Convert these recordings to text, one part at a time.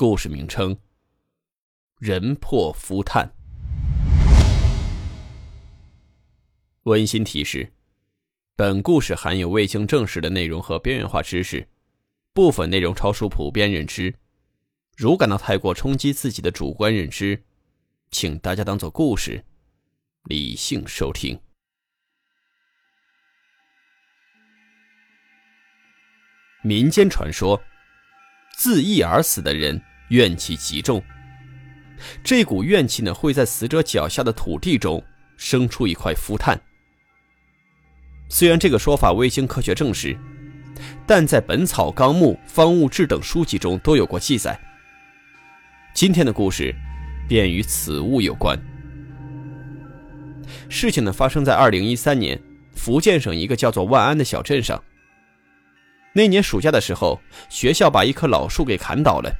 故事名称：人破夫炭。温馨提示：本故事含有未经证实的内容和边缘化知识，部分内容超出普遍认知。如感到太过冲击自己的主观认知，请大家当做故事，理性收听。民间传说，自缢而死的人怨气极重。这股怨气呢，会在死者脚下的土地中生出一块夫炭。虽然这个说法未经科学证实，但在《本草纲目》《方物志》等书籍中都有过记载。今天的故事便与此物有关。事情呢，发生在二零一三年，福建省一个叫做万安的小镇上。那年暑假的时候，学校把一棵老树给砍倒了。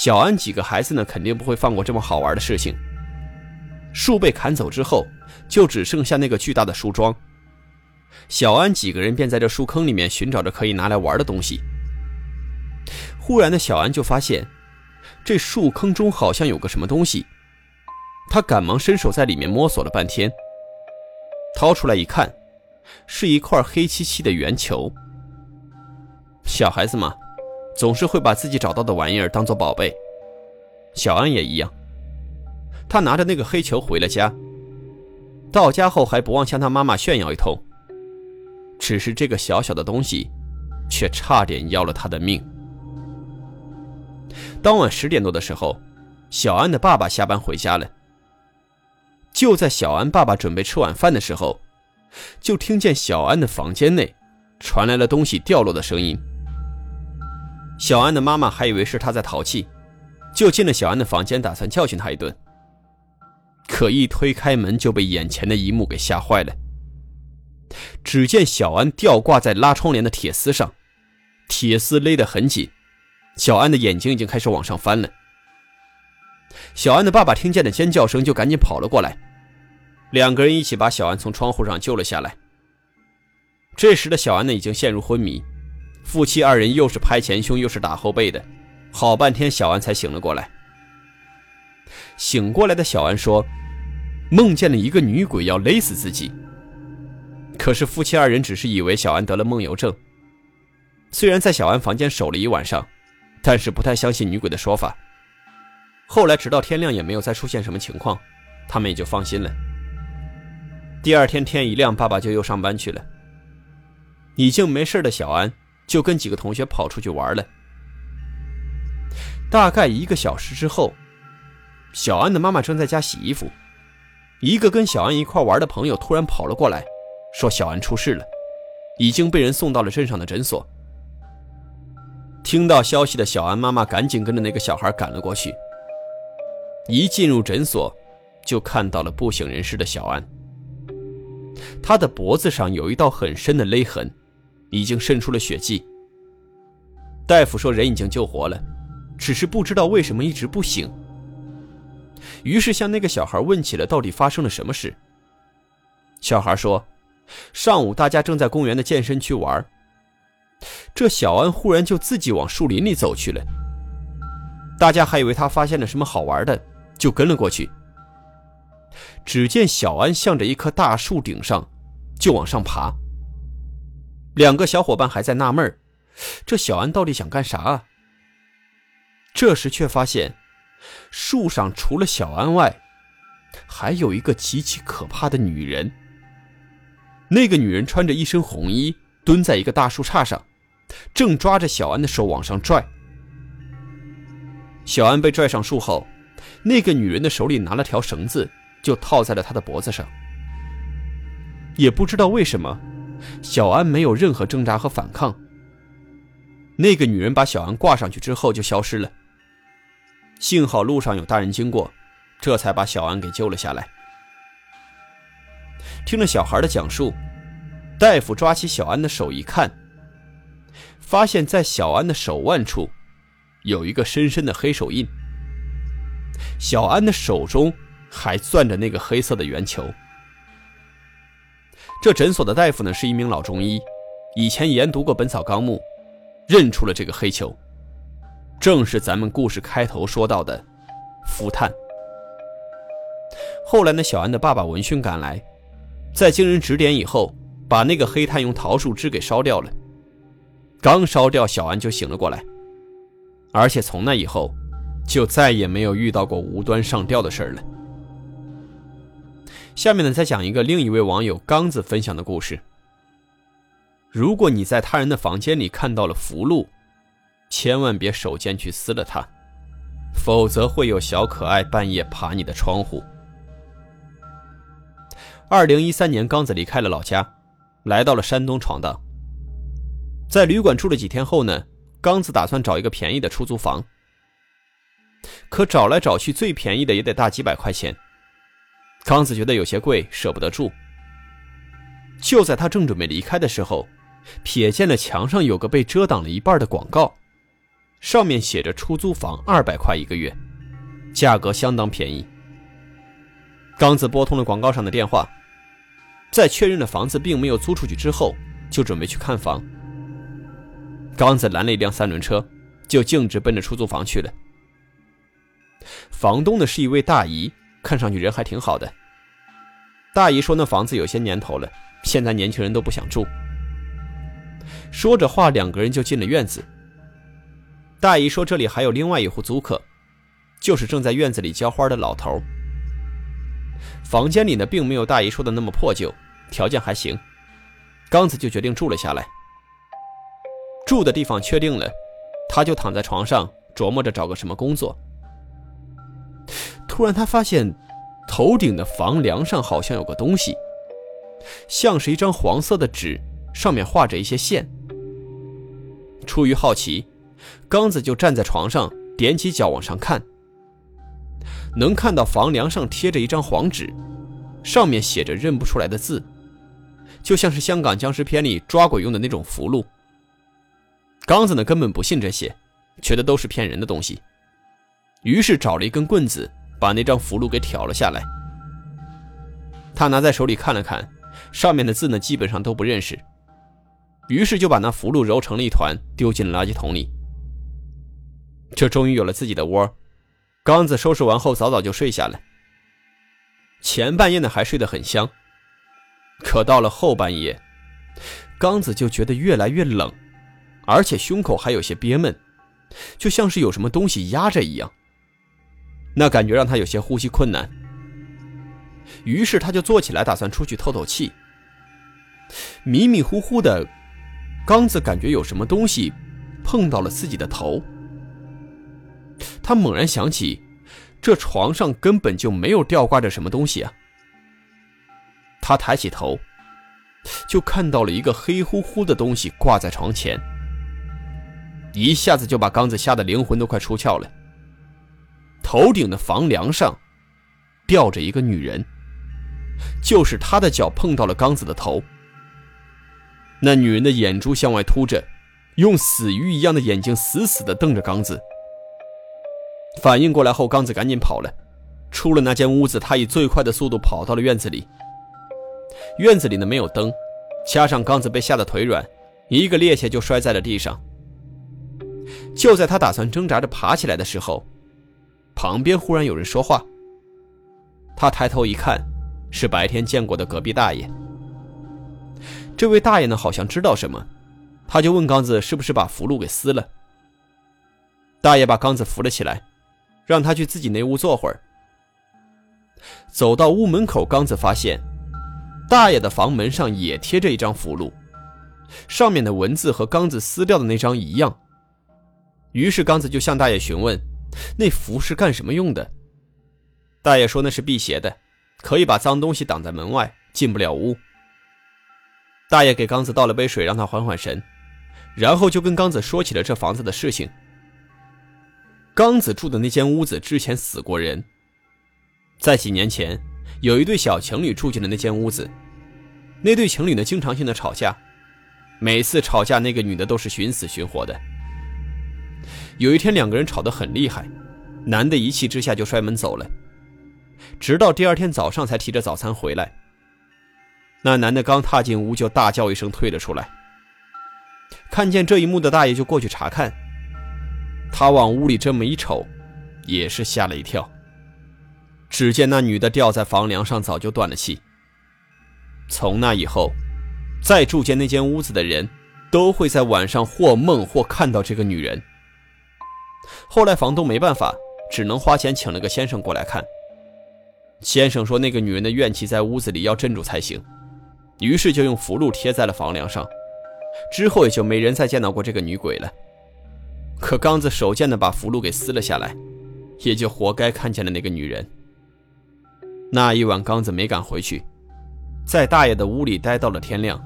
小安几个孩子呢，肯定不会放过这么好玩的事情。树被砍走之后，就只剩下那个巨大的树桩。小安几个人便在这树坑里面寻找着可以拿来玩的东西。忽然的小安就发现，这树坑中好像有个什么东西。他赶忙伸手在里面摸索了半天，掏出来一看，是一块黑漆漆的圆球。小孩子嘛，总是会把自己找到的玩意儿当做宝贝。小安也一样，他拿着那个黑球回了家。到家后还不忘向他妈妈炫耀一通。只是这个小小的东西，却差点要了他的命。当晚十点多的时候，小安的爸爸下班回家了。就在小安爸爸准备吃晚饭的时候，就听见小安的房间内传来了东西掉落的声音。小安的妈妈还以为是他在淘气，就进了小安的房间，打算教训他一顿。可一推开门，就被眼前的一幕给吓坏了。只见小安吊挂在拉窗帘的铁丝上，铁丝勒得很紧，小安的眼睛已经开始往上翻了。小安的爸爸听见了尖叫声，就赶紧跑了过来，两个人一起把小安从窗户上救了下来。这时的小安呢，已经陷入昏迷。夫妻二人又是拍前胸又是打后背的，好半天小安才醒了过来。醒过来的小安说：“梦见了一个女鬼要勒死自己。”可是夫妻二人只是以为小安得了梦游症。虽然在小安房间守了一晚上，但是不太相信女鬼的说法。后来直到天亮也没有再出现什么情况，他们也就放心了。第二天天一亮，爸爸就又上班去了。已经没事的小安。就跟几个同学跑出去玩了。大概一个小时之后，小安的妈妈正在家洗衣服，一个跟小安一块玩的朋友突然跑了过来，说小安出事了，已经被人送到了镇上的诊所。听到消息的小安妈妈赶紧跟着那个小孩赶了过去。一进入诊所，就看到了不省人事的小安，他的脖子上有一道很深的勒痕。已经渗出了血迹。大夫说人已经救活了，只是不知道为什么一直不醒。于是向那个小孩问起了到底发生了什么事。小孩说，上午大家正在公园的健身区玩，这小安忽然就自己往树林里走去了。大家还以为他发现了什么好玩的，就跟了过去。只见小安向着一棵大树顶上就往上爬。两个小伙伴还在纳闷这小安到底想干啥啊？这时却发现，树上除了小安外，还有一个极其可怕的女人。那个女人穿着一身红衣，蹲在一个大树杈上，正抓着小安的手往上拽。小安被拽上树后，那个女人的手里拿了条绳子，就套在了他的脖子上。也不知道为什么。小安没有任何挣扎和反抗。那个女人把小安挂上去之后就消失了。幸好路上有大人经过，这才把小安给救了下来。听了小孩的讲述，大夫抓起小安的手一看，发现在小安的手腕处有一个深深的黑手印，小安的手中还攥着那个黑色的圆球。这诊所的大夫呢是一名老中医，以前研读过《本草纲目》，认出了这个黑球，正是咱们故事开头说到的氟炭。后来呢，小安的爸爸闻讯赶来。在经人指点以后，把那个黑炭用桃树枝给烧掉了。刚烧掉，小安就醒了过来，而且从那以后，就再也没有遇到过无端上吊的事儿了。下面呢，再讲一个另一位网友刚子分享的故事。如果你在他人的房间里看到了符箓，千万别手贱去撕了它，否则会有小可爱半夜爬你的窗户。二零一三年，刚子离开了老家，来到了山东闯荡。在旅馆住了几天后呢，刚子打算找一个便宜的出租房。可找来找去，最便宜的也得大几百块钱。刚子觉得有些贵，舍不得住。就在他正准备离开的时候，瞥见了墙上有个被遮挡了一半的广告，上面写着“出租房二百块一个月”，价格相当便宜。刚子拨通了广告上的电话。在确认了房子并没有租出去之后，就准备去看房。刚子拦了一辆三轮车，就径直奔着出租房去了。房东呢是一位大姨，看上去人还挺好的。大姨说：“那房子有些年头了，现在年轻人都不想住。”说着话，两个人就进了院子。大姨说：“这里还有另外一户租客，就是正在院子里浇花的老头。”房间里呢，并没有大姨说的那么破旧，条件还行。刚子就决定住了下来。住的地方确定了，他就躺在床上琢磨着找个什么工作。突然，他发现头顶的房梁上好像有个东西，像是一张黄色的纸，上面画着一些线。出于好奇，刚子就站在床上，踮起脚往上看。能看到房梁上贴着一张黄纸，上面写着认不出来的字，就像是香港僵尸片里抓鬼用的那种符箓。刚子呢根本不信这些，觉得都是骗人的东西，于是找了一根棍子，把那张符箓给挑了下来。他拿在手里看了看，上面的字呢基本上都不认识，于是就把那符箓揉成了一团，丢进了垃圾桶里。这终于有了自己的窝。刚子收拾完后，早早就睡下了。前半夜呢还睡得很香，可到了后半夜，刚子就觉得越来越冷，而且胸口还有些憋闷，就像是有什么东西压着一样。那感觉让他有些呼吸困难。于是他就坐起来，打算出去透透气。迷迷糊糊的，刚子感觉有什么东西碰到了自己的头。他猛然想起，这床上根本就没有吊挂着什么东西啊！他抬起头，就看到了一个黑乎乎的东西挂在床前，一下子就把刚子吓得灵魂都快出窍了。头顶的房梁上吊着一个女人，就是他的脚碰到了刚子的头。那女人的眼珠向外凸着，用死鱼一样的眼睛死死地瞪着刚子。反应过来后，刚子赶紧跑了。出了那间屋子，他以最快的速度跑到了院子里。院子里呢没有灯，加上刚子被吓得腿软，一个趔趄就摔在了地上。就在他打算挣扎着爬起来的时候，旁边忽然有人说话。他抬头一看，是白天见过的隔壁大爷。这位大爷呢好像知道什么，他就问刚子是不是把符箓给撕了。大爷把刚子扶了起来。让他去自己那屋坐会儿。走到屋门口，刚子发现大爷的房门上也贴着一张符箓，上面的文字和刚子撕掉的那张一样。于是刚子就向大爷询问，那符是干什么用的？大爷说那是辟邪的，可以把脏东西挡在门外，进不了屋。大爷给刚子倒了杯水，让他缓缓神，然后就跟刚子说起了这房子的事情。刚子住的那间屋子之前死过人。在几年前，有一对小情侣住进了那间屋子。那对情侣呢，经常性的吵架，每次吵架，那个女的都是寻死寻活的。有一天，两个人吵得很厉害，男的一气之下就摔门走了，直到第二天早上才提着早餐回来。那男的刚踏进屋，就大叫一声退了出来。看见这一幕的大爷就过去查看，他往屋里这么一瞅，也是吓了一跳。只见那女的吊在房梁上，早就断了气。从那以后，再住进那间屋子的人，都会在晚上或梦或看到这个女人。后来房东没办法，只能花钱请了个先生过来看。先生说那个女人的怨气在屋子里要镇住才行，于是就用符箓贴在了房梁上。之后也就没人再见到过这个女鬼了。可刚子手贱的把符箓给撕了下来，也就活该看见了那个女人。那一晚，刚子没敢回去，在大爷的屋里待到了天亮。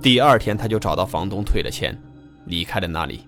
第二天，他就找到房东退了钱，离开了那里。